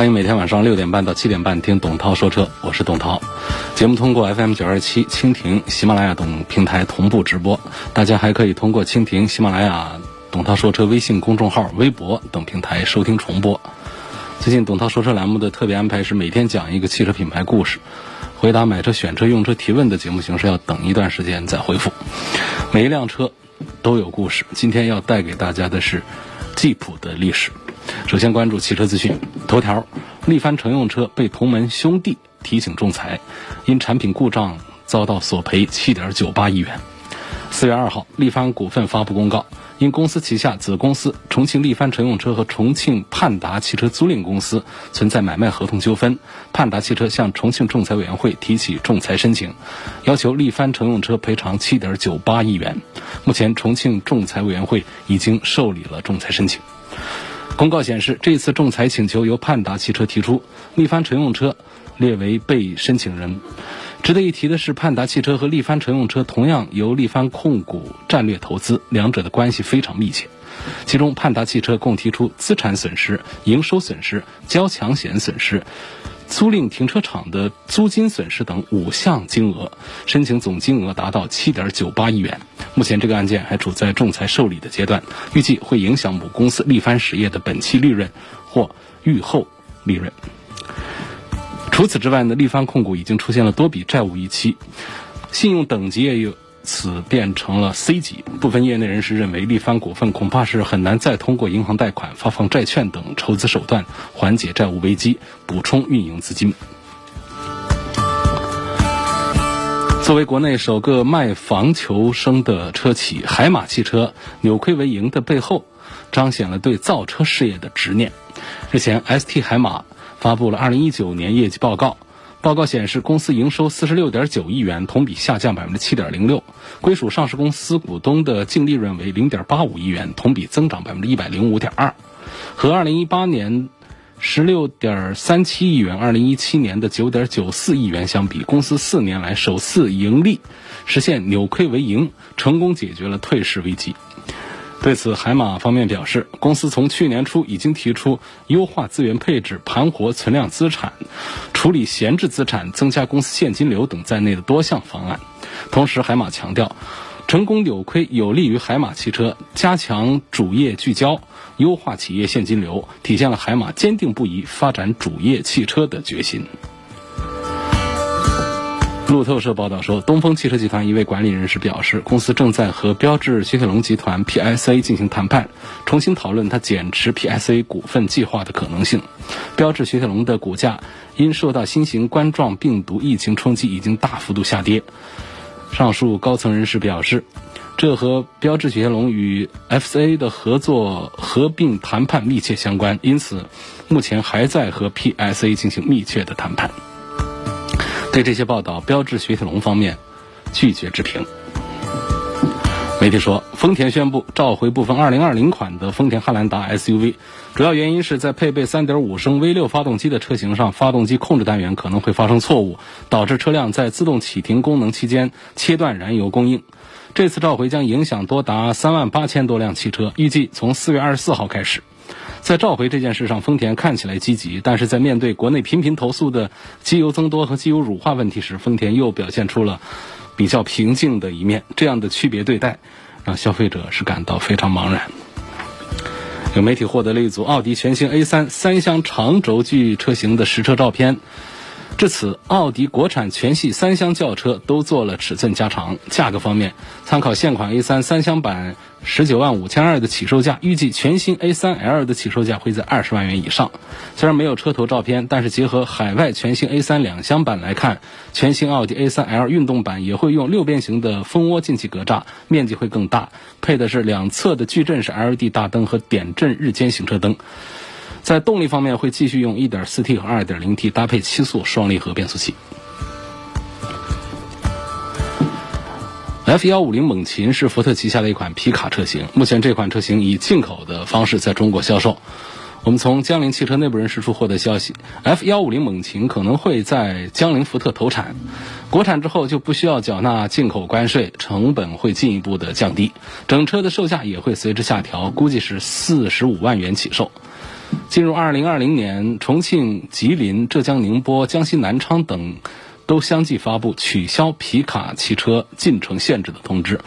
欢迎每天晚上六点半到七点半听董涛说车，我是董涛。节目通过 FM 九二七、蜻蜓、喜马拉雅等平台同步直播，大家还可以通过蜻蜓、喜马拉雅、董涛说车微信公众号、微博等平台收听重播。最近董涛说车栏目的特别安排是每天讲一个汽车品牌故事，回答买车、选车、用车提问的节目形式要等一段时间再回复。每一辆车都有故事，今天要带给大家的是吉普的历史。首先关注汽车资讯头条：力帆乘用车被同门兄弟提醒仲裁，因产品故障遭到索赔七点九八亿元。四月二号，力帆股份发布公告，因公司旗下子公司重庆力帆乘用车和重庆盼达汽车租赁公司存在买卖合同纠纷，盼达汽车向重庆仲裁委员会提起仲裁申请，要求力帆乘用车赔偿七点九八亿元。目前，重庆仲裁委员会已经受理了仲裁申请。公告显示，这次仲裁请求由盼达汽车提出，力帆乘用车列为被申请人。值得一提的是，盼达汽车和力帆乘用车同样由力帆控股战略投资，两者的关系非常密切。其中，盼达汽车共提出资产损失、营收损失、交强险损失、租赁停车场的租金损失等五项金额，申请总金额达到七点九八亿元。目前这个案件还处在仲裁受理的阶段，预计会影响母公司力帆实业的本期利润或预后利润。除此之外呢，力帆控股已经出现了多笔债务逾期，信用等级也由此变成了 C 级。部分业内人士认为，力帆股份恐怕是很难再通过银行贷款、发放债券等筹资手段缓解债务危机、补充运营资金。作为国内首个卖房求生的车企，海马汽车扭亏为盈的背后，彰显了对造车事业的执念。日前，ST 海马发布了2019年业绩报告，报告显示，公司营收46.9亿元，同比下降7.06%，归属上市公司股东的净利润为0.85亿元，同比增长105.2%，和2018年。十六点三七亿元，二零一七年的九点九四亿元相比，公司四年来首次盈利，实现扭亏为盈，成功解决了退市危机。对此，海马方面表示，公司从去年初已经提出优化资源配置、盘活存量资产、处理闲置资产、增加公司现金流等在内的多项方案。同时，海马强调。成功扭亏有利于海马汽车加强主业聚焦、优化企业现金流，体现了海马坚定不移发展主业汽车的决心。路透社报道说，东风汽车集团一位管理人士表示，公司正在和标致雪铁龙集团 PSA 进行谈判，重新讨论它减持 PSA 股份计划的可能性。标致雪铁龙的股价因受到新型冠状病毒疫情冲击，已经大幅度下跌。上述高层人士表示，这和标致雪铁龙与 FCA 的合作合并谈判密切相关，因此目前还在和 PSA 进行密切的谈判。对这些报道，标致雪铁龙方面拒绝置评。媒体说，丰田宣布召回部分2020款的丰田汉兰达 SUV，主要原因是在配备3.5升 V6 发动机的车型上，发动机控制单元可能会发生错误，导致车辆在自动启停功能期间切断燃油供应。这次召回将影响多达3万八千多辆汽车，预计从4月24号开始。在召回这件事上，丰田看起来积极，但是在面对国内频频投诉的机油增多和机油乳化问题时，丰田又表现出了。比较平静的一面，这样的区别对待，让消费者是感到非常茫然。有媒体获得了一组奥迪全新 A3 三厢长轴距车型的实车照片。至此，奥迪国产全系三厢轿车都做了尺寸加长。价格方面，参考现款 A3 三厢版十九万五千二的起售价，预计全新 A3L 的起售价会在二十万元以上。虽然没有车头照片，但是结合海外全新 A3 两厢版来看，全新奥迪 A3L 运动版也会用六边形的蜂窝进气格栅，面积会更大，配的是两侧的矩阵式 LED 大灯和点阵日间行车灯。在动力方面会继续用 1.4T 和 2.0T 搭配七速双离合变速器。F 幺五零猛禽是福特旗下的一款皮卡车型，目前这款车型以进口的方式在中国销售。我们从江铃汽车内部人士处获得消息，F 幺五零猛禽可能会在江铃福特投产，国产之后就不需要缴纳进口关税，成本会进一步的降低，整车的售价也会随之下调，估计是四十五万元起售。进入二零二零年，重庆、吉林、浙江宁波、江西南昌等。都相继发布取消皮卡汽车进城限制的通知，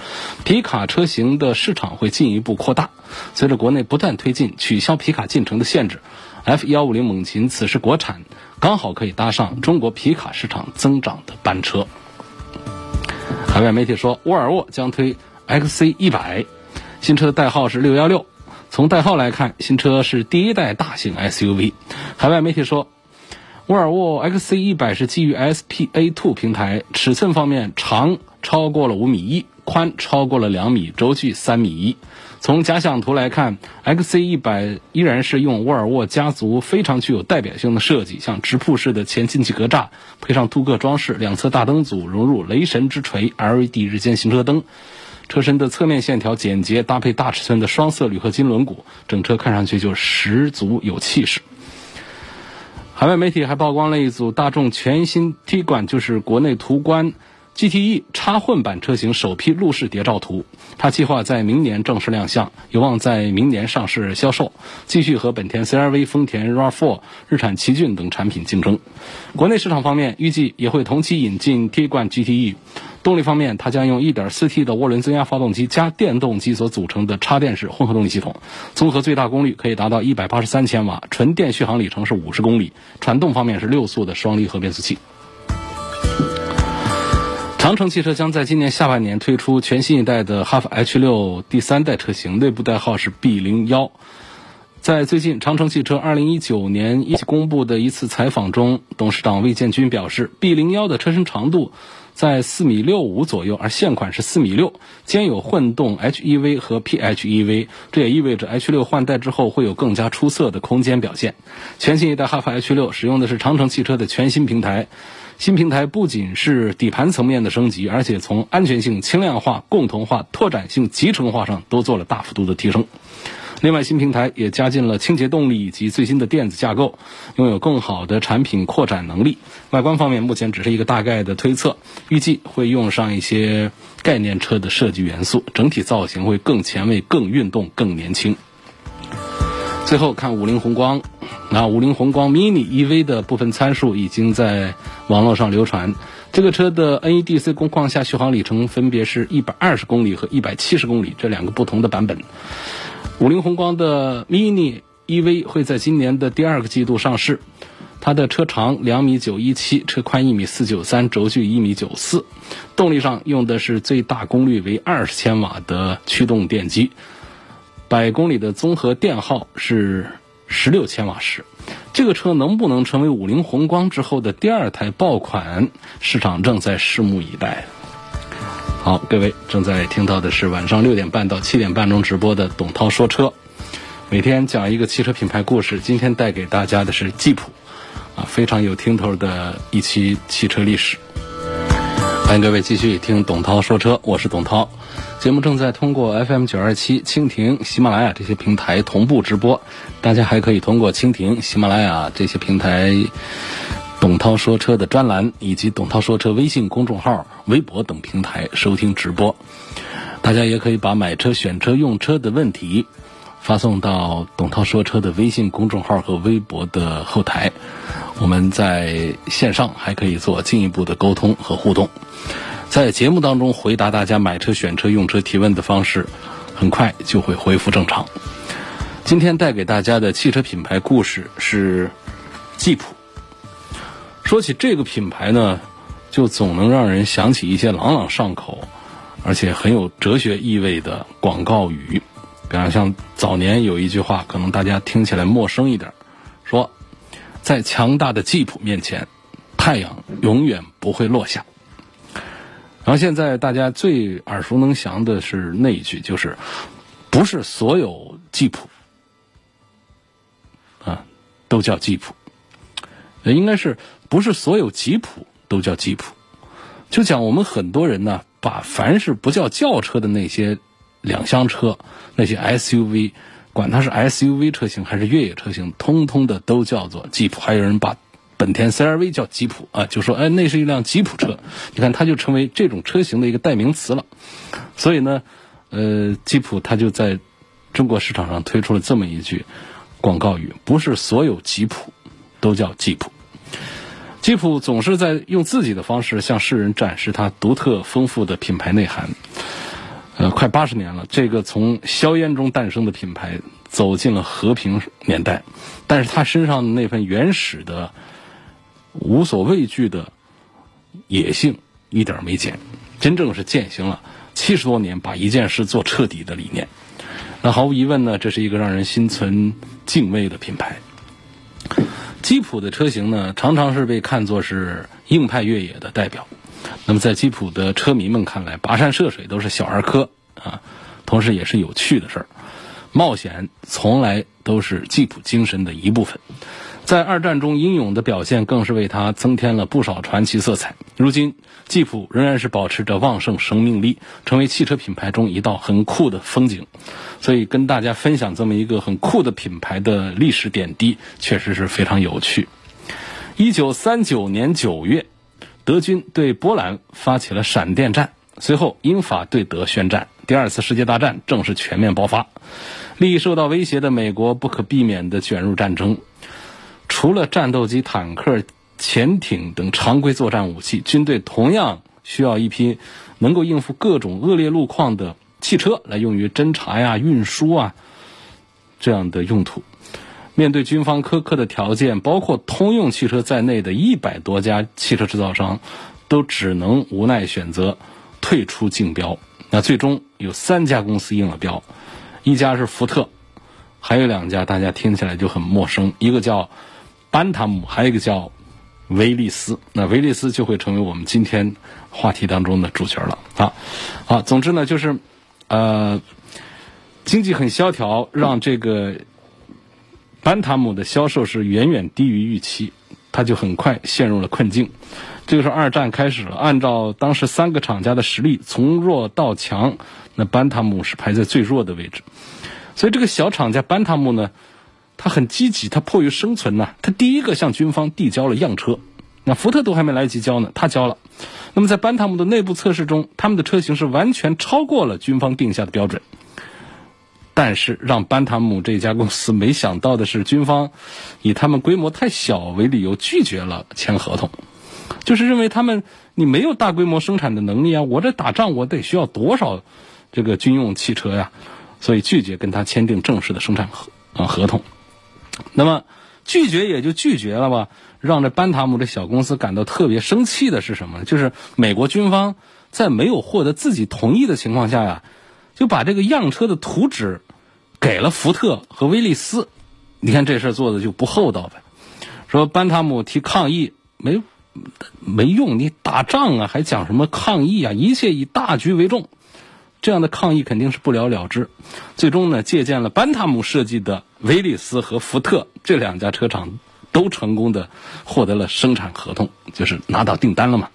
皮卡车型的市场会进一步扩大。随着国内不断推进取消皮卡进城的限制，F 幺五零猛禽此时国产，刚好可以搭上中国皮卡市场增长的班车。海外媒体说，沃尔沃将推 XC 一百，新车的代号是六幺六。从代号来看，新车是第一代大型 SUV。海外媒体说。沃尔沃 XC 一百是基于 SPA2 平台，尺寸方面长超过了五米一，宽超过了两米，轴距三米一。从假想图来看，XC 一百依然是用沃尔沃家族非常具有代表性的设计，像直瀑式的前进气格栅，配上镀铬装饰，两侧大灯组融入雷神之锤 LED 日间行车灯，车身的侧面线条简洁，搭配大尺寸的双色铝合金轮毂，整车看上去就十足有气势。海外媒体还曝光了一组大众全新 T 管，就是国内途观 GTE 插混版车型首批路试谍照图。它计划在明年正式亮相，有望在明年上市销售，继续和本田 CR-V、丰田 RAV4、日产奇骏等产品竞争。国内市场方面，预计也会同期引进 T 冠 GTE。动力方面，它将用 1.4T 的涡轮增压发动机加电动机所组成的插电式混合动力系统，综合最大功率可以达到183千瓦，纯电续航里程是50公里。传动方面是六速的双离合变速器。长城汽车将在今年下半年推出全新一代的哈弗 H 六第三代车型，内部代号是 B 零幺。在最近长城汽车2019年一起公布的一次采访中，董事长魏建军表示，B 零幺的车身长度。在四米六五左右，而现款是四米六，兼有混动 HEV 和 PHEV，这也意味着 H 六换代之后会有更加出色的空间表现。全新一代哈弗 H 六使用的是长城汽车的全新平台，新平台不仅是底盘层面的升级，而且从安全性、轻量化、共同化、拓展性、集成化上都做了大幅度的提升。另外，新平台也加进了清洁动力以及最新的电子架构，拥有更好的产品扩展能力。外观方面，目前只是一个大概的推测，预计会用上一些概念车的设计元素，整体造型会更前卫、更运动、更年轻。最后看五菱宏光，那五菱宏光 mini EV 的部分参数已经在网络上流传。这个车的 NEDC 工况下续航里程分别是一百二十公里和一百七十公里，这两个不同的版本。五菱宏光的 mini EV 会在今年的第二个季度上市，它的车长两米九一七，车宽一米四九三，轴距一米九四。动力上用的是最大功率为二十千瓦的驱动电机，百公里的综合电耗是十六千瓦时。这个车能不能成为五菱宏光之后的第二台爆款？市场正在拭目以待。好，各位正在听到的是晚上六点半到七点半钟直播的董涛说车，每天讲一个汽车品牌故事。今天带给大家的是吉普，啊，非常有听头的一期汽车历史。欢迎各位继续听董涛说车，我是董涛。节目正在通过 FM 九二七、蜻蜓、喜马拉雅这些平台同步直播，大家还可以通过蜻蜓、喜马拉雅这些平台。董涛说车的专栏以及董涛说车微信公众号、微博等平台收听直播，大家也可以把买车、选车、用车的问题发送到董涛说车的微信公众号和微博的后台，我们在线上还可以做进一步的沟通和互动。在节目当中回答大家买车、选车、用车提问的方式，很快就会恢复正常。今天带给大家的汽车品牌故事是吉普。说起这个品牌呢，就总能让人想起一些朗朗上口，而且很有哲学意味的广告语。比方像早年有一句话，可能大家听起来陌生一点，说在强大的吉普面前，太阳永远不会落下。然后现在大家最耳熟能详的是那一句，就是不是所有吉普啊都叫吉普，应该是不是所有吉普都叫吉普？就讲我们很多人呢，把凡是不叫轿车的那些两厢车、那些 SUV，管它是 SUV 车型还是越野车型，通通的都叫做吉普。还有人把本田 CR-V 叫吉普啊，就说哎，那是一辆吉普车。你看，它就成为这种车型的一个代名词了。所以呢，呃，吉普它就在中国市场上推出了这么一句广告语：不是所有吉普都叫吉普。吉普总是在用自己的方式向世人展示它独特丰富的品牌内涵。呃，快八十年了，这个从硝烟中诞生的品牌走进了和平年代，但是他身上的那份原始的、无所畏惧的野性一点没减，真正是践行了七十多年把一件事做彻底的理念。那毫无疑问呢，这是一个让人心存敬畏的品牌。吉普的车型呢，常常是被看作是硬派越野的代表。那么，在吉普的车迷们看来，跋山涉水都是小儿科啊，同时也是有趣的事儿。冒险从来都是吉普精神的一部分。在二战中英勇的表现，更是为他增添了不少传奇色彩。如今，吉普仍然是保持着旺盛生命力，成为汽车品牌中一道很酷的风景。所以，跟大家分享这么一个很酷的品牌的历史点滴，确实是非常有趣。一九三九年九月，德军对波兰发起了闪电战，随后英法对德宣战，第二次世界大战正式全面爆发。利益受到威胁的美国不可避免地卷入战争。除了战斗机、坦克、潜艇等常规作战武器，军队同样需要一批能够应付各种恶劣路况的汽车，来用于侦察呀、运输啊这样的用途。面对军方苛刻的条件，包括通用汽车在内的一百多家汽车制造商，都只能无奈选择退出竞标。那最终有三家公司应了标，一家是福特，还有两家大家听起来就很陌生，一个叫。班塔姆还有一个叫威利斯，那威利斯就会成为我们今天话题当中的主角了啊！好，总之呢，就是呃，经济很萧条，让这个班塔姆的销售是远远低于预期，他就很快陷入了困境。这个时候，二战开始了，按照当时三个厂家的实力，从弱到强，那班塔姆是排在最弱的位置，所以这个小厂家班塔姆呢。他很积极，他迫于生存呢，他第一个向军方递交了样车，那福特都还没来得及交呢，他交了。那么在班塔姆的内部测试中，他们的车型是完全超过了军方定下的标准。但是让班塔姆这家公司没想到的是，军方以他们规模太小为理由拒绝了签合同，就是认为他们你没有大规模生产的能力啊，我这打仗我得需要多少这个军用汽车呀，所以拒绝跟他签订正式的生产合啊合同。那么拒绝也就拒绝了吧，让这班塔姆这小公司感到特别生气的是什么呢？就是美国军方在没有获得自己同意的情况下呀，就把这个样车的图纸给了福特和威利斯。你看这事做的就不厚道呗。说班塔姆提抗议没没用，你打仗啊还讲什么抗议啊？一切以大局为重。这样的抗议肯定是不了了之，最终呢，借鉴了班塔姆设计的威利斯和福特这两家车厂，都成功的获得了生产合同，就是拿到订单了嘛。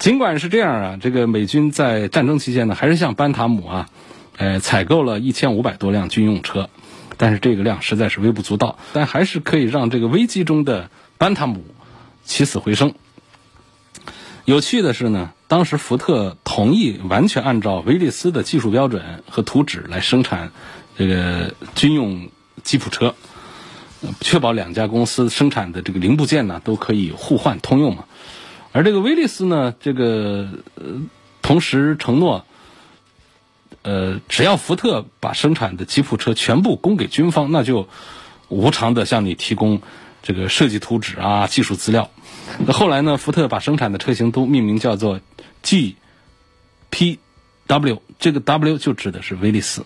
尽管是这样啊，这个美军在战争期间呢，还是向班塔姆啊，呃，采购了一千五百多辆军用车，但是这个量实在是微不足道，但还是可以让这个危机中的班塔姆起死回生。有趣的是呢。当时福特同意完全按照威利斯的技术标准和图纸来生产这个军用吉普车，确保两家公司生产的这个零部件呢都可以互换通用嘛。而这个威利斯呢，这个同时承诺，呃只要福特把生产的吉普车全部供给军方，那就无偿的向你提供这个设计图纸啊、技术资料。那后来呢，福特把生产的车型都命名叫做。G P W 这个 W 就指的是威利斯。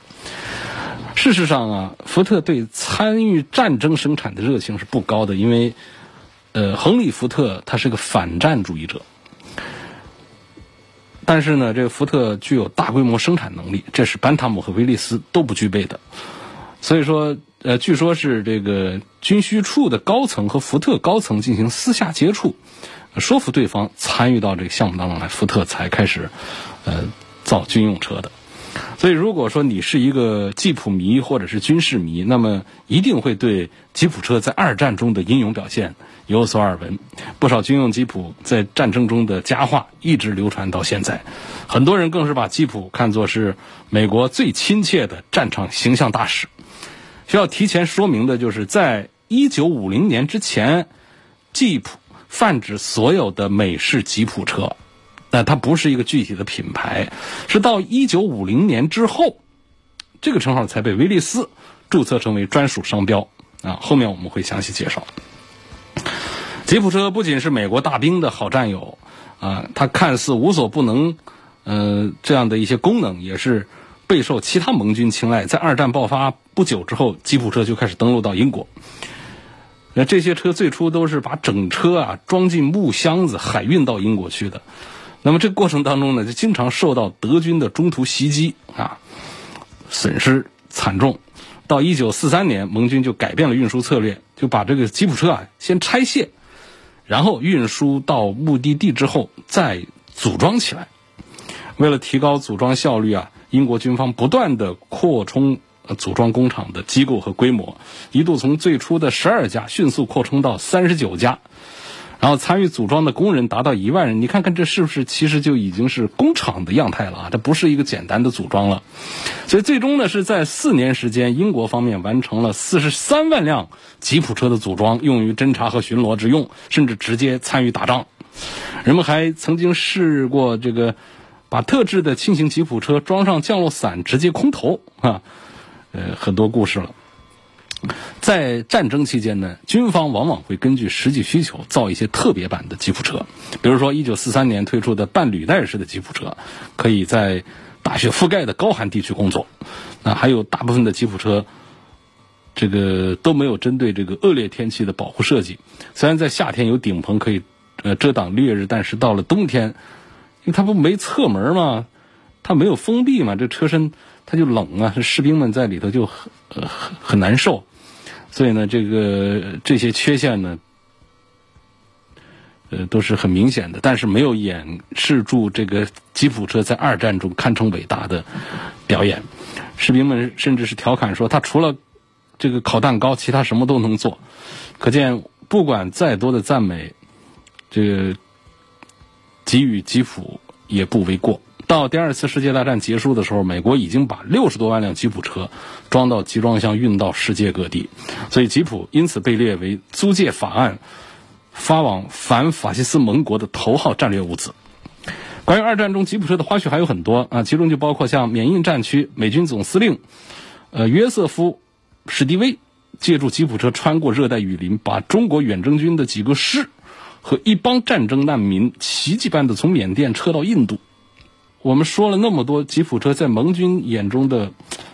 事实上啊，福特对参与战争生产的热情是不高的，因为呃，亨利·福特他是个反战主义者。但是呢，这个福特具有大规模生产能力，这是班塔姆和威利斯都不具备的。所以说，呃，据说是这个军需处的高层和福特高层进行私下接触，说服对方参与到这个项目当中来，福特才开始呃造军用车的。所以，如果说你是一个吉普迷或者是军事迷，那么一定会对吉普车在二战中的英勇表现有所耳闻。不少军用吉普在战争中的佳话一直流传到现在，很多人更是把吉普看作是美国最亲切的战场形象大使。需要提前说明的就是，在一九五零年之前，吉普泛指所有的美式吉普车。那它不是一个具体的品牌，是到一九五零年之后，这个称号才被威利斯注册成为专属商标啊。后面我们会详细介绍。吉普车不仅是美国大兵的好战友啊，它看似无所不能，呃，这样的一些功能也是备受其他盟军青睐。在二战爆发不久之后，吉普车就开始登陆到英国。那这些车最初都是把整车啊装进木箱子海运到英国去的。那么这个过程当中呢，就经常受到德军的中途袭击啊，损失惨重。到一九四三年，盟军就改变了运输策略，就把这个吉普车啊先拆卸，然后运输到目的地之后再组装起来。为了提高组装效率啊，英国军方不断的扩充组装工厂的机构和规模，一度从最初的十二家迅速扩充到三十九家。然后参与组装的工人达到一万人，你看看这是不是其实就已经是工厂的样态了啊？这不是一个简单的组装了。所以最终呢，是在四年时间，英国方面完成了四十三万辆吉普车的组装，用于侦察和巡逻之用，甚至直接参与打仗。人们还曾经试过这个，把特制的轻型吉普车装上降落伞，直接空投啊，呃，很多故事了。在战争期间呢，军方往往会根据实际需求造一些特别版的吉普车，比如说1943年推出的半履带式的吉普车，可以在大雪覆盖的高寒地区工作。那还有大部分的吉普车，这个都没有针对这个恶劣天气的保护设计。虽然在夏天有顶棚可以呃遮挡烈日，但是到了冬天，因为它不没侧门嘛，它没有封闭嘛，这车身它就冷啊，士兵们在里头就很很难受。所以呢，这个这些缺陷呢，呃，都是很明显的，但是没有掩饰住这个吉普车在二战中堪称伟大的表演。士兵们甚至是调侃说，他除了这个烤蛋糕，其他什么都能做。可见，不管再多的赞美，这个给予吉普也不为过。到第二次世界大战结束的时候，美国已经把六十多万辆吉普车装到集装箱运到世界各地，所以吉普因此被列为租借法案发往反法西斯盟国的头号战略物资。关于二战中吉普车的花絮还有很多啊，其中就包括像缅印战区美军总司令呃约瑟夫史蒂威借助吉普车穿过热带雨林，把中国远征军的几个师和一帮战争难民奇迹般的从缅甸撤到印度。我们说了那么多吉普车在盟军眼中的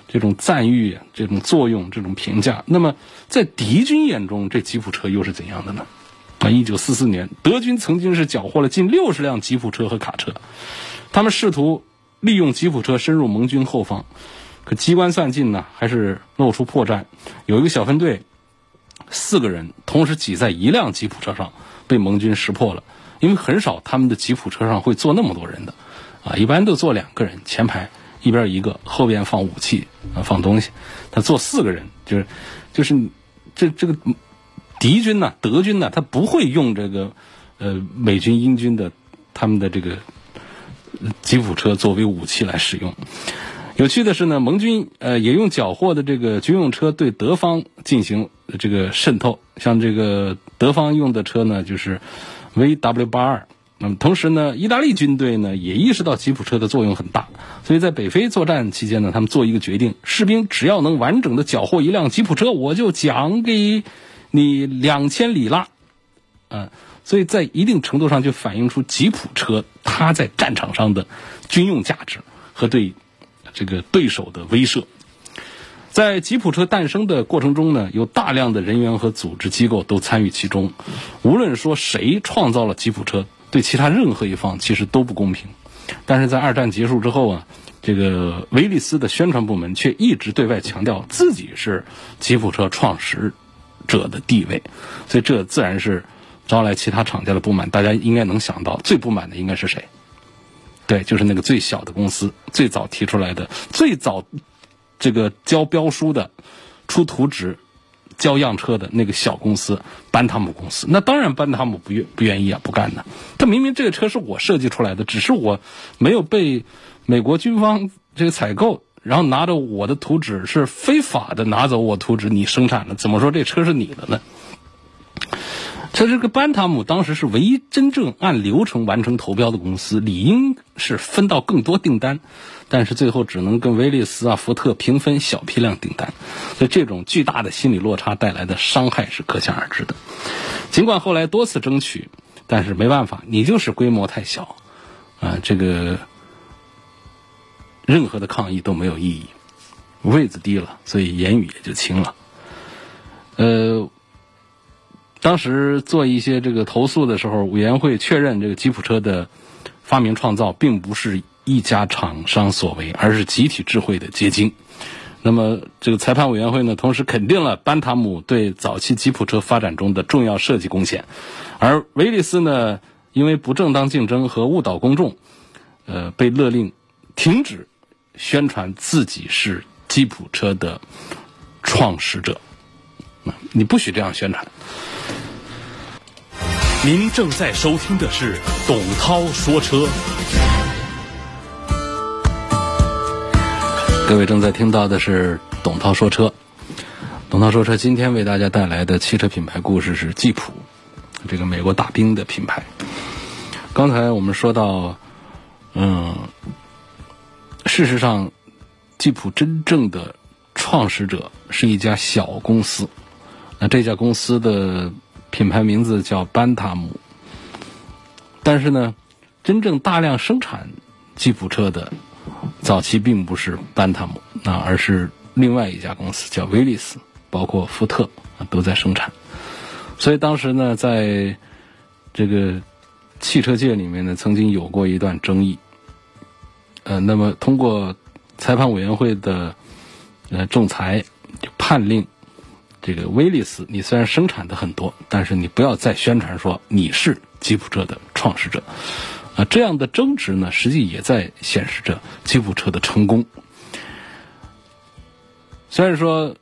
这种赞誉、这种作用、这种评价，那么在敌军眼中，这吉普车又是怎样的呢？啊，一九四四年，德军曾经是缴获了近六十辆吉普车和卡车，他们试图利用吉普车深入盟军后方，可机关算尽呢，还是露出破绽。有一个小分队，四个人同时挤在一辆吉普车上，被盟军识破了，因为很少他们的吉普车上会坐那么多人的。啊，一般都坐两个人，前排一边一个，后边放武器啊，放东西。他坐四个人，就是就是这这个敌军呢，德军呢，他不会用这个呃美军、英军的他们的这个吉普车作为武器来使用。有趣的是呢，盟军呃也用缴获的这个军用车对德方进行这个渗透，像这个德方用的车呢，就是 VW 八二。那么同时呢，意大利军队呢也意识到吉普车的作用很大，所以在北非作战期间呢，他们做一个决定：士兵只要能完整的缴获一辆吉普车，我就奖给你两千里拉。嗯，所以在一定程度上就反映出吉普车它在战场上的军用价值和对这个对手的威慑。在吉普车诞生的过程中呢，有大量的人员和组织机构都参与其中。无论说谁创造了吉普车。对其他任何一方其实都不公平，但是在二战结束之后啊，这个威利斯的宣传部门却一直对外强调自己是吉普车创始者的地位，所以这自然是招来其他厂家的不满。大家应该能想到，最不满的应该是谁？对，就是那个最小的公司，最早提出来的、最早这个交标书的、出图纸、交样车的那个小公司——班塔姆公司。那当然，班塔姆不愿不愿意啊，不干的。他明明这个车是我设计出来的，只是我没有被。美国军方这个采购，然后拿着我的图纸是非法的拿走我图纸，你生产的，怎么说这车是你的呢？这这个班塔姆当时是唯一真正按流程完成投标的公司，理应是分到更多订单，但是最后只能跟威利斯啊、福特平分小批量订单，所以这种巨大的心理落差带来的伤害是可想而知的。尽管后来多次争取，但是没办法，你就是规模太小啊，这个。任何的抗议都没有意义，位子低了，所以言语也就轻了。呃，当时做一些这个投诉的时候，委员会确认这个吉普车的发明创造并不是一家厂商所为，而是集体智慧的结晶。那么，这个裁判委员会呢，同时肯定了班塔姆对早期吉普车发展中的重要设计贡献，而威利斯呢，因为不正当竞争和误导公众，呃，被勒令停止。宣传自己是吉普车的创始者，你不许这样宣传。您正在收听的是董涛说车，各位正在听到的是董涛说车。董涛说车今天为大家带来的汽车品牌故事是吉普，这个美国大兵的品牌。刚才我们说到，嗯。事实上，吉普真正的创始者是一家小公司。那这家公司的品牌名字叫班塔姆。但是呢，真正大量生产吉普车的早期并不是班塔姆啊，而是另外一家公司叫威利斯，包括福特啊都在生产。所以当时呢，在这个汽车界里面呢，曾经有过一段争议。呃，那么通过裁判委员会的呃仲裁，判令这个威利斯，你虽然生产的很多，但是你不要再宣传说你是吉普车的创始者啊。这样的争执呢，实际也在显示着吉普车的成功。虽然说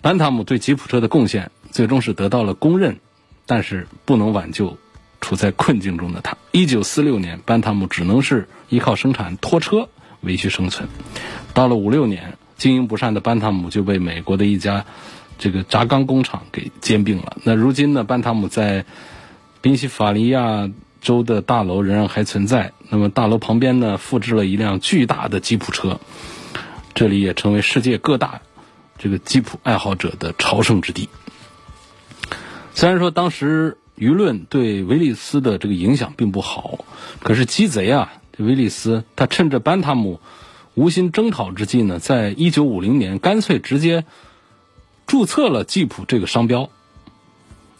班塔姆对吉普车的贡献最终是得到了公认，但是不能挽救。处在困境中的他，一九四六年，班塔姆只能是依靠生产拖车维续生存。到了五六年，经营不善的班塔姆就被美国的一家这个轧钢工厂给兼并了。那如今呢，班塔姆在宾夕法尼亚州的大楼仍然还存在。那么大楼旁边呢，复制了一辆巨大的吉普车，这里也成为世界各大这个吉普爱好者的朝圣之地。虽然说当时。舆论对威利斯的这个影响并不好，可是鸡贼啊，这威利斯他趁着班塔姆无心征讨之际呢，在一九五零年干脆直接注册了吉普这个商标，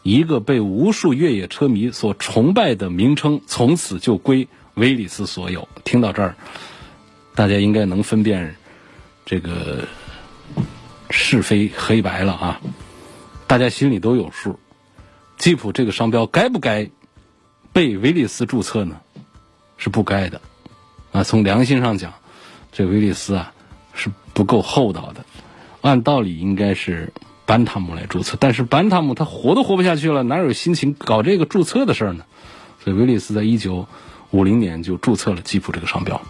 一个被无数越野车迷所崇拜的名称，从此就归威利斯所有。听到这儿，大家应该能分辨这个是非黑白了啊，大家心里都有数。吉普这个商标该不该被威利斯注册呢？是不该的，啊，从良心上讲，这威利斯啊是不够厚道的。按道理应该是班塔姆来注册，但是班塔姆他活都活不下去了，哪有心情搞这个注册的事儿呢？所以威利斯在一九五零年就注册了吉普这个商标。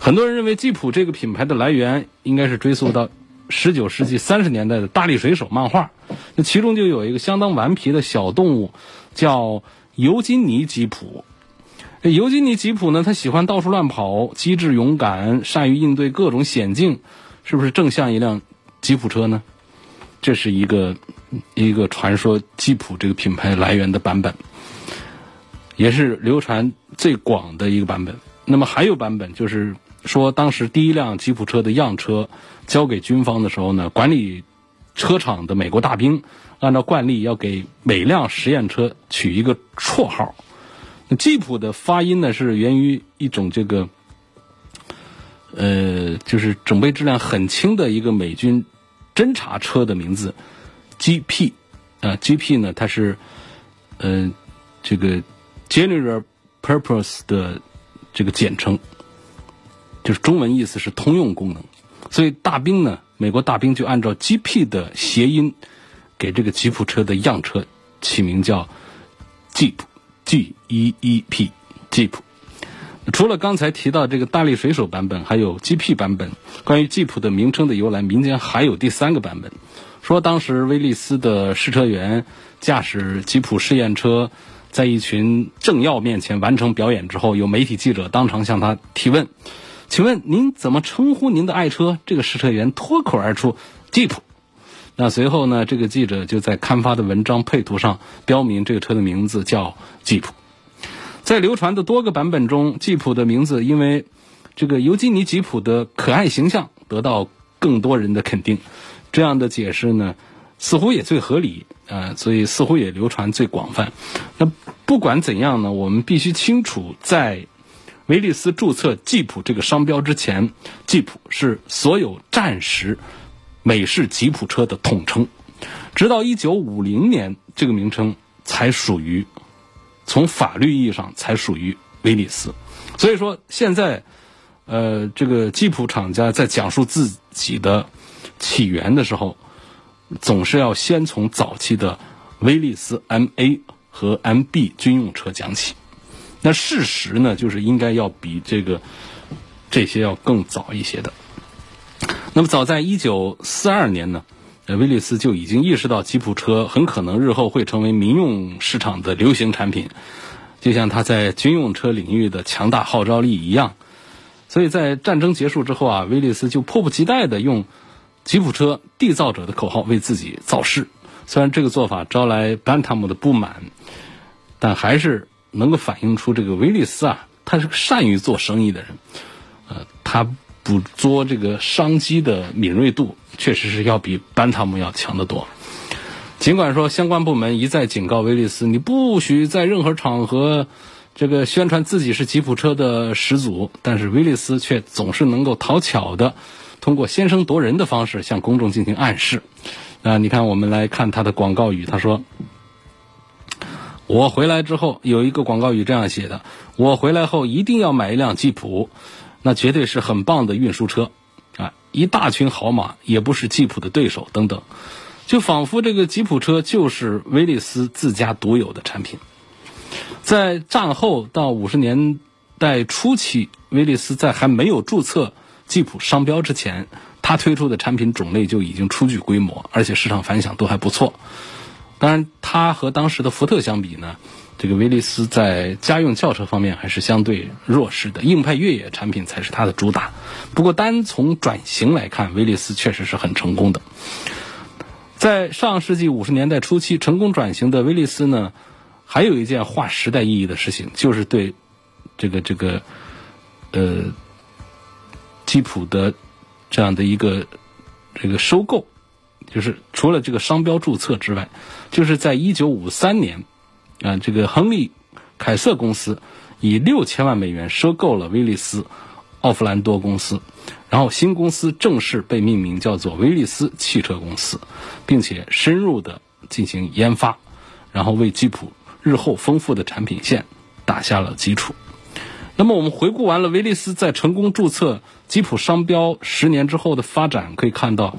很多人认为吉普这个品牌的来源应该是追溯到。十九世纪三十年代的大力水手漫画，那其中就有一个相当顽皮的小动物，叫尤金尼吉普。尤金尼吉普呢，他喜欢到处乱跑，机智勇敢，善于应对各种险境，是不是正像一辆吉普车呢？这是一个一个传说吉普这个品牌来源的版本，也是流传最广的一个版本。那么还有版本就是。说当时第一辆吉普车的样车交给军方的时候呢，管理车厂的美国大兵按照惯例要给每辆实验车取一个绰号。吉普的发音呢是源于一种这个呃，就是整备质量很轻的一个美军侦察车的名字 GP 啊，GP 呢，它是呃这个 General Purpose 的这个简称，就是中文意思是通用功能。所以大兵呢，美国大兵就按照 GP 的谐音，给这个吉普车的样车起名叫 Jeep，G E E P Jeep。除了刚才提到这个大力水手版本，还有 GP 版本。关于吉普的名称的由来，民间还有第三个版本，说当时威利斯的试车员驾驶吉普试验车，在一群政要面前完成表演之后，有媒体记者当场向他提问：“请问您怎么称呼您的爱车？”这个试车员脱口而出：“吉普。”那随后呢，这个记者就在刊发的文章配图上标明这个车的名字叫吉普。在流传的多个版本中，吉普的名字因为这个尤金尼·吉普的可爱形象得到更多人的肯定。这样的解释呢，似乎也最合理啊，所以似乎也流传最广泛。那不管怎样呢，我们必须清楚，在威利斯注册吉普这个商标之前，吉普是所有战时美式吉普车的统称。直到一九五零年，这个名称才属于。从法律意义上才属于威利斯，所以说现在，呃，这个吉普厂家在讲述自己的起源的时候，总是要先从早期的威利斯 MA 和 MB 军用车讲起。那事实呢，就是应该要比这个这些要更早一些的。那么早在一九四二年呢。呃，威利斯就已经意识到吉普车很可能日后会成为民用市场的流行产品，就像他在军用车领域的强大号召力一样。所以在战争结束之后啊，威利斯就迫不及待地用“吉普车缔造者”的口号为自己造势。虽然这个做法招来班塔姆的不满，但还是能够反映出这个威利斯啊，他是个善于做生意的人。呃，他。捕捉这个商机的敏锐度，确实是要比班塔姆要强得多。尽管说相关部门一再警告威利斯，你不许在任何场合这个宣传自己是吉普车的始祖，但是威利斯却总是能够讨巧的通过先声夺人的方式向公众进行暗示。啊，你看，我们来看他的广告语，他说：“我回来之后有一个广告语这样写的：我回来后一定要买一辆吉普。”那绝对是很棒的运输车，啊，一大群好马也不是吉普的对手，等等，就仿佛这个吉普车就是威利斯自家独有的产品。在战后到五十年代初期，威利斯在还没有注册吉普商标之前，他推出的产品种类就已经初具规模，而且市场反响都还不错。当然，他和当时的福特相比呢？这个威利斯在家用轿车方面还是相对弱势的，硬派越野产品才是它的主打。不过，单从转型来看，威利斯确实是很成功的。在上世纪五十年代初期，成功转型的威利斯呢，还有一件划时代意义的事情，就是对这个这个呃吉普的这样的一个这个收购，就是除了这个商标注册之外，就是在一九五三年。啊，这个亨利·凯瑟公司以六千万美元收购了威利斯奥弗兰多公司，然后新公司正式被命名叫做威利斯汽车公司，并且深入的进行研发，然后为吉普日后丰富的产品线打下了基础。那么，我们回顾完了威利斯在成功注册吉普商标十年之后的发展，可以看到。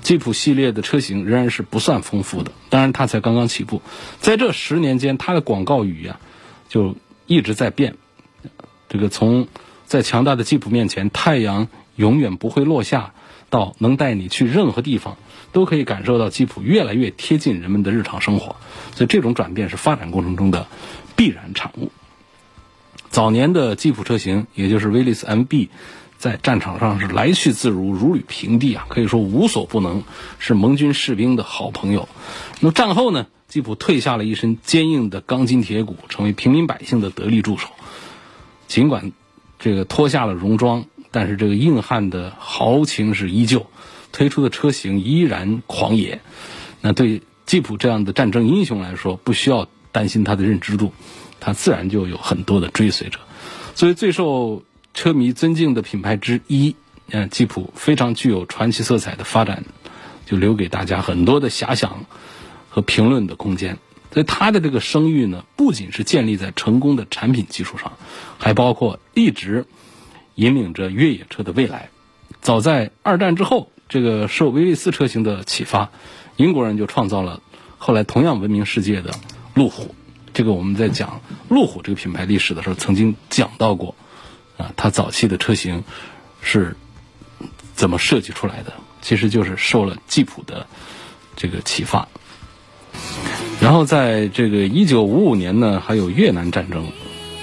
吉普系列的车型仍然是不算丰富的，当然它才刚刚起步。在这十年间，它的广告语啊，就一直在变。这个从在强大的吉普面前，太阳永远不会落下，到能带你去任何地方，都可以感受到吉普越来越贴近人们的日常生活。所以这种转变是发展过程中的必然产物。早年的吉普车型，也就是威利斯 MB。在战场上是来去自如，如履平地啊，可以说无所不能，是盟军士兵的好朋友。那么战后呢，吉普褪下了一身坚硬的钢筋铁骨，成为平民百姓的得力助手。尽管这个脱下了戎装，但是这个硬汉的豪情是依旧，推出的车型依然狂野。那对吉普这样的战争英雄来说，不需要担心他的认知度，他自然就有很多的追随者。作为最受车迷尊敬的品牌之一。嗯，吉普非常具有传奇色彩的发展，就留给大家很多的遐想和评论的空间。所以它的这个声誉呢，不仅是建立在成功的产品基础上，还包括一直引领着越野车的未来。早在二战之后，这个受威利斯车型的启发，英国人就创造了后来同样闻名世界的路虎。这个我们在讲路虎这个品牌历史的时候，曾经讲到过啊，它早期的车型是怎么设计出来的？其实就是受了吉普的这个启发。然后在这个一九五五年呢，还有越南战争，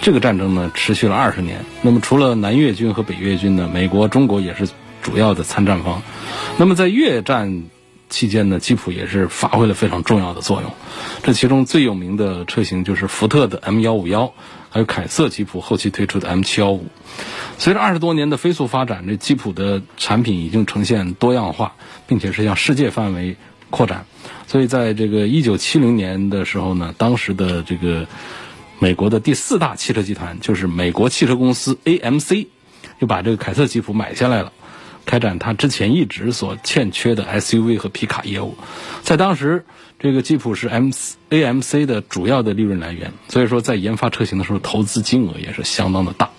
这个战争呢持续了二十年。那么除了南越军和北越军呢，美国、中国也是主要的参战方。那么在越战期间呢，吉普也是发挥了非常重要的作用。这其中最有名的车型就是福特的 M 幺五幺，还有凯瑟吉普后期推出的 M 七幺五。随着二十多年的飞速发展，这吉普的产品已经呈现多样化，并且是向世界范围扩展。所以，在这个一九七零年的时候呢，当时的这个美国的第四大汽车集团就是美国汽车公司 AMC，就把这个凯瑟吉普买下来了，开展它之前一直所欠缺的 SUV 和皮卡业务。在当时，这个吉普是 M AMC 的主要的利润来源，所以说在研发车型的时候，投资金额也是相当的大。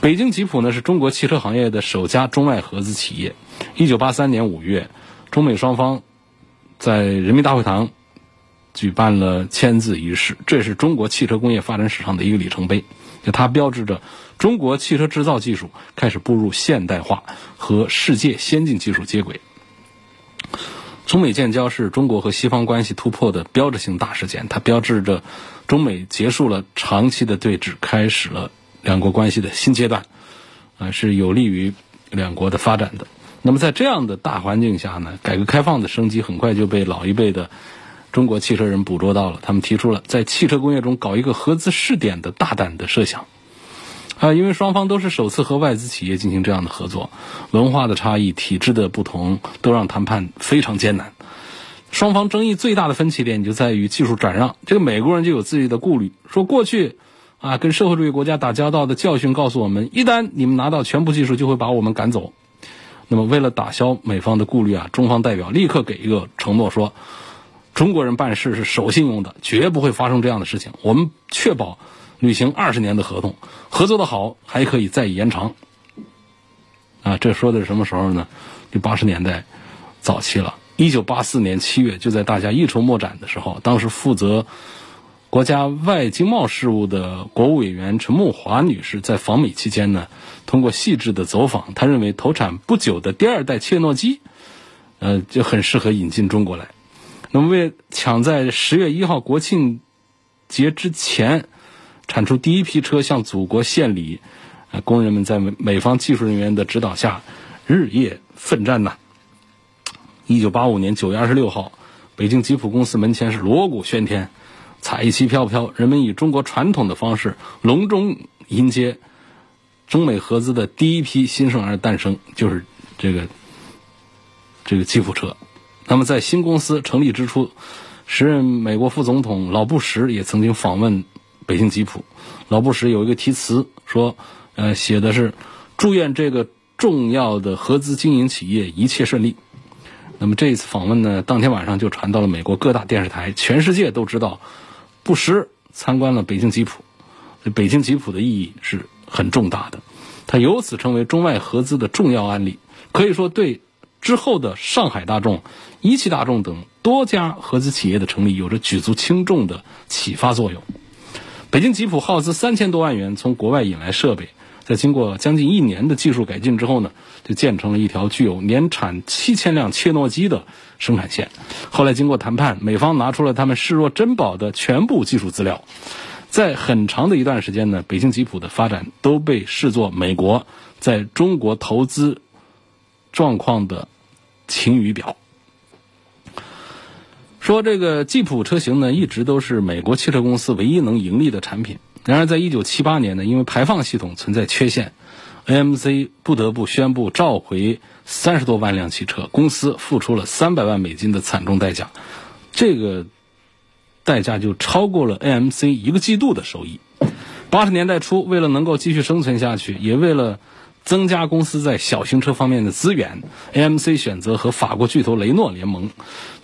北京吉普呢，是中国汽车行业的首家中外合资企业。一九八三年五月，中美双方。在人民大会堂举办了签字仪式，这是中国汽车工业发展史上的一个里程碑，就它标志着中国汽车制造技术开始步入现代化和世界先进技术接轨。中美建交是中国和西方关系突破的标志性大事件，它标志着中美结束了长期的对峙，开始了两国关系的新阶段，啊，是有利于两国的发展的。那么在这样的大环境下呢，改革开放的升级很快就被老一辈的中国汽车人捕捉到了。他们提出了在汽车工业中搞一个合资试点的大胆的设想。啊，因为双方都是首次和外资企业进行这样的合作，文化的差异、体制的不同，都让谈判非常艰难。双方争议最大的分歧点就在于技术转让。这个美国人就有自己的顾虑，说过去啊，跟社会主义国家打交道的教训告诉我们，一旦你们拿到全部技术，就会把我们赶走。那么，为了打消美方的顾虑啊，中方代表立刻给一个承诺说：“中国人办事是守信用的，绝不会发生这样的事情。我们确保履行二十年的合同，合作的好还可以再延长。”啊，这说的是什么时候呢？就八十年代早期了。一九八四年七月，就在大家一筹莫展的时候，当时负责。国家外经贸事务的国务委员陈慕华女士在访美期间呢，通过细致的走访，她认为投产不久的第二代切诺基，呃，就很适合引进中国来。那么，为抢在十月一号国庆节之前产出第一批车向祖国献礼，啊，工人们在美美方技术人员的指导下日夜奋战呐。一九八五年九月二十六号，北京吉普公司门前是锣鼓喧天。彩旗飘飘，人们以中国传统的方式隆重迎接中美合资的第一批新生儿诞生，就是这个这个吉普车。那么在新公司成立之初，时任美国副总统老布什也曾经访问北京吉普。老布什有一个题词说，呃，写的是祝愿这个重要的合资经营企业一切顺利。那么这一次访问呢，当天晚上就传到了美国各大电视台，全世界都知道。布什参观了北京吉普，北京吉普的意义是很重大的，它由此成为中外合资的重要案例，可以说对之后的上海大众、一汽大众等多家合资企业的成立有着举足轻重的启发作用。北京吉普耗资三千多万元从国外引来设备。在经过将近一年的技术改进之后呢，就建成了一条具有年产七千辆切诺基的生产线。后来经过谈判，美方拿出了他们视若珍宝的全部技术资料。在很长的一段时间呢，北京吉普的发展都被视作美国在中国投资状况的晴雨表。说这个吉普车型呢，一直都是美国汽车公司唯一能盈利的产品。然而，在一九七八年呢，因为排放系统存在缺陷，AMC 不得不宣布召回三十多万辆汽车，公司付出了三百万美金的惨重代价，这个代价就超过了 AMC 一个季度的收益。八十年代初，为了能够继续生存下去，也为了增加公司在小型车方面的资源，AMC 选择和法国巨头雷诺联盟。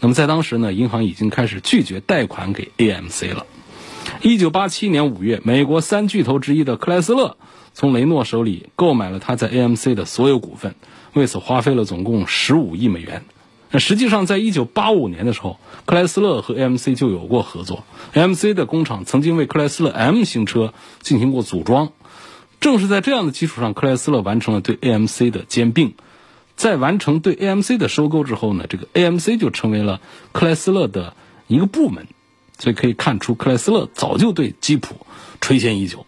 那么在当时呢，银行已经开始拒绝贷款给 AMC 了。一九八七年五月，美国三巨头之一的克莱斯勒从雷诺手里购买了他在 AMC 的所有股份，为此花费了总共十五亿美元。那实际上，在一九八五年的时候，克莱斯勒和 AMC 就有过合作。AMC 的工厂曾经为克莱斯勒 M 型车进行过组装。正是在这样的基础上，克莱斯勒完成了对 AMC 的兼并。在完成对 AMC 的收购之后呢，这个 AMC 就成为了克莱斯勒的一个部门。所以可以看出，克莱斯勒早就对吉普垂涎已久。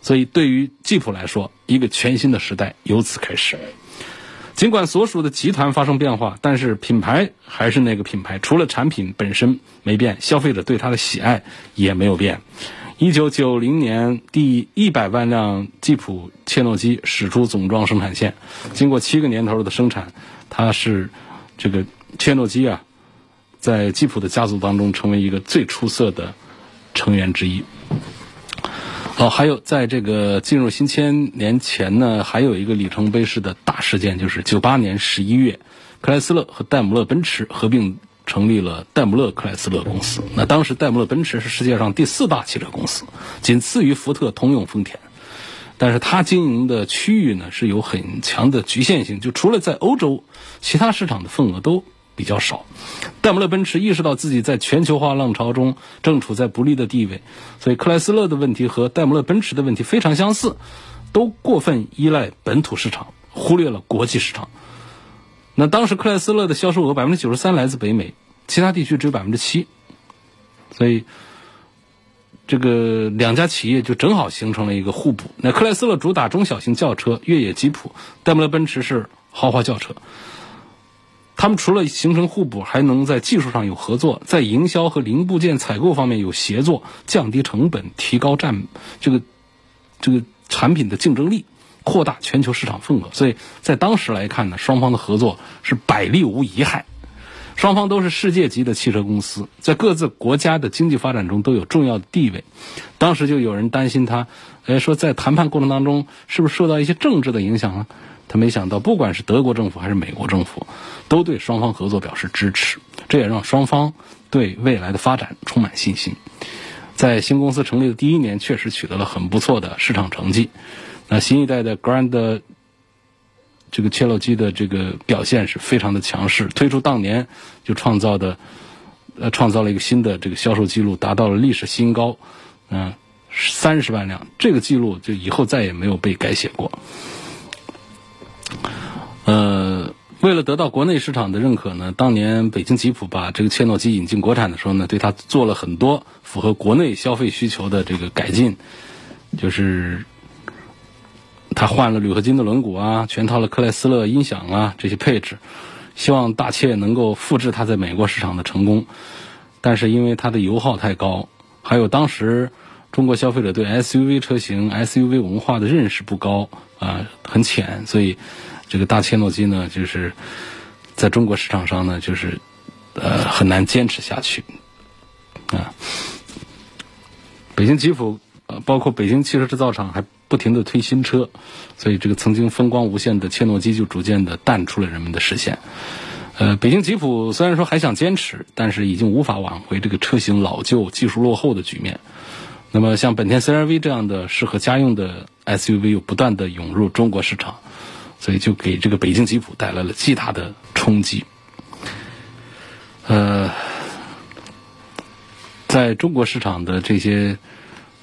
所以对于吉普来说，一个全新的时代由此开始。尽管所属的集团发生变化，但是品牌还是那个品牌，除了产品本身没变，消费者对它的喜爱也没有变。一九九零年，第一百万辆吉普切诺基驶出总装生产线，经过七个年头的生产，它是这个切诺基啊，在吉普的家族当中成为一个最出色的成员之一。好，还有在这个进入新千年前呢，还有一个里程碑式的大事件，就是九八年十一月，克莱斯勒和戴姆勒奔驰合并成立了戴姆勒克莱斯勒公司。那当时戴姆勒奔驰是世界上第四大汽车公司，仅次于福特、通用、丰田。但是它经营的区域呢是有很强的局限性，就除了在欧洲，其他市场的份额都。比较少，戴姆勒奔驰意识到自己在全球化浪潮中正处在不利的地位，所以克莱斯勒的问题和戴姆勒奔驰的问题非常相似，都过分依赖本土市场，忽略了国际市场。那当时克莱斯勒的销售额百分之九十三来自北美，其他地区只有百分之七，所以这个两家企业就正好形成了一个互补。那克莱斯勒主打中小型轿车、越野吉普，戴姆勒奔驰是豪华轿车。他们除了形成互补，还能在技术上有合作，在营销和零部件采购方面有协作，降低成本，提高占这个这个产品的竞争力，扩大全球市场份额。所以在当时来看呢，双方的合作是百利无一害。双方都是世界级的汽车公司，在各自国家的经济发展中都有重要的地位。当时就有人担心他，哎，说在谈判过程当中是不是受到一些政治的影响啊？他没想到，不管是德国政府还是美国政府，都对双方合作表示支持，这也让双方对未来的发展充满信心。在新公司成立的第一年，确实取得了很不错的市场成绩。那新一代的 Grand 这个切诺基的这个表现是非常的强势，推出当年就创造的呃创造了一个新的这个销售记录，达到了历史新高，嗯，三十万辆，这个记录就以后再也没有被改写过。呃，为了得到国内市场的认可呢，当年北京吉普把这个切诺基引进国产的时候呢，对它做了很多符合国内消费需求的这个改进，就是它换了铝合金的轮毂啊，全套的克莱斯勒音响啊这些配置，希望大切能够复制它在美国市场的成功，但是因为它的油耗太高，还有当时中国消费者对 SUV 车型 SUV 文化的认识不高啊，很浅，所以。这个大切诺基呢，就是在中国市场上呢，就是呃很难坚持下去啊。北京吉普，包括北京汽车制造厂还不停的推新车，所以这个曾经风光无限的切诺基就逐渐的淡出了人们的视线。呃，北京吉普虽然说还想坚持，但是已经无法挽回这个车型老旧、技术落后的局面。那么像本田 CR-V 这样的适合家用的 SUV 又不断的涌入中国市场。所以就给这个北京吉普带来了巨大的冲击。呃，在中国市场的这些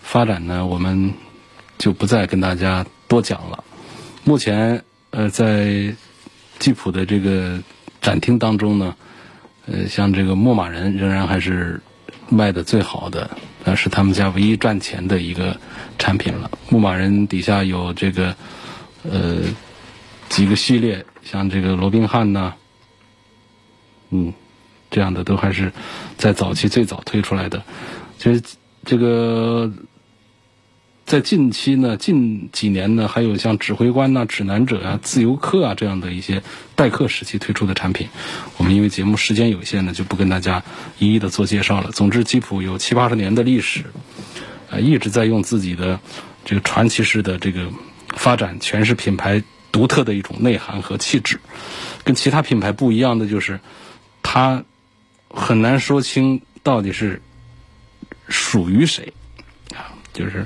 发展呢，我们就不再跟大家多讲了。目前，呃，在吉普的这个展厅当中呢，呃，像这个牧马人仍然还是卖的最好的，那是他们家唯一赚钱的一个产品了。牧马人底下有这个，呃。几个系列，像这个罗宾汉呐，嗯，这样的都还是在早期最早推出来的。其实这个在近期呢，近几年呢，还有像指挥官呐、指南者啊、自由客啊这样的一些待客时期推出的产品。我们因为节目时间有限呢，就不跟大家一一的做介绍了。总之，吉普有七八十年的历史，啊，一直在用自己的这个传奇式的这个发展，诠释品牌独特的一种内涵和气质。跟其他品牌不一样的就是，它很难说清到底是属于谁啊，就是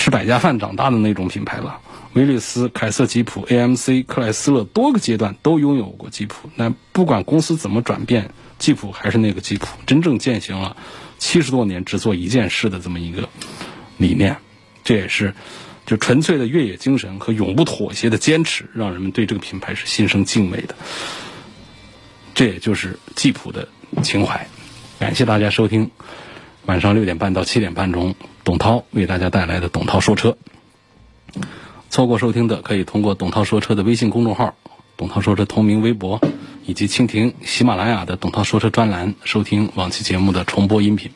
吃百家饭长大的那种品牌了。威利斯、凯瑟吉普、AMC、克莱斯勒多个阶段都拥有过吉普。那不管公司怎么转变，吉普还是那个吉普，真正践行了七十多年只做一件事的这么一个理念。这也是就纯粹的越野精神和永不妥协的坚持，让人们对这个品牌是心生敬畏的。这也就是吉普的情怀。感谢大家收听晚上六点半到七点半中董涛为大家带来的《董涛说车》。错过收听的，可以通过“董涛说车”的微信公众号、“董涛说车”同名微博，以及蜻蜓、喜马拉雅的“董涛说车”专栏收听往期节目的重播音频。